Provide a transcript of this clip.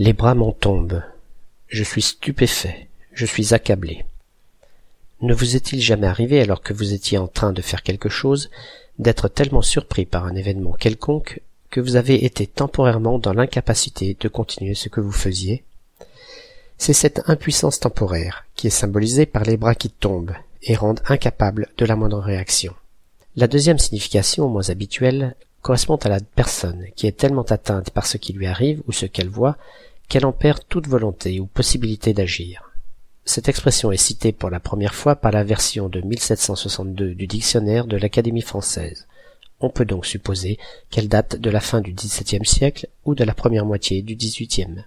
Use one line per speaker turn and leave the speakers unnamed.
Les bras m'en tombent. Je suis stupéfait. Je suis accablé. Ne vous est-il jamais arrivé, alors que vous étiez en train de faire quelque chose, d'être tellement surpris par un événement quelconque que vous avez été temporairement dans l'incapacité de continuer ce que vous faisiez? C'est cette impuissance temporaire qui est symbolisée par les bras qui tombent et rendent incapable de la moindre réaction. La deuxième signification, moins habituelle, correspond à la personne qui est tellement atteinte par ce qui lui arrive ou ce qu'elle voit qu'elle en perd toute volonté ou possibilité d'agir. Cette expression est citée pour la première fois par la version de 1762 du dictionnaire de l'Académie française. On peut donc supposer qu'elle date de la fin du XVIIe siècle ou de la première moitié du XVIIIe.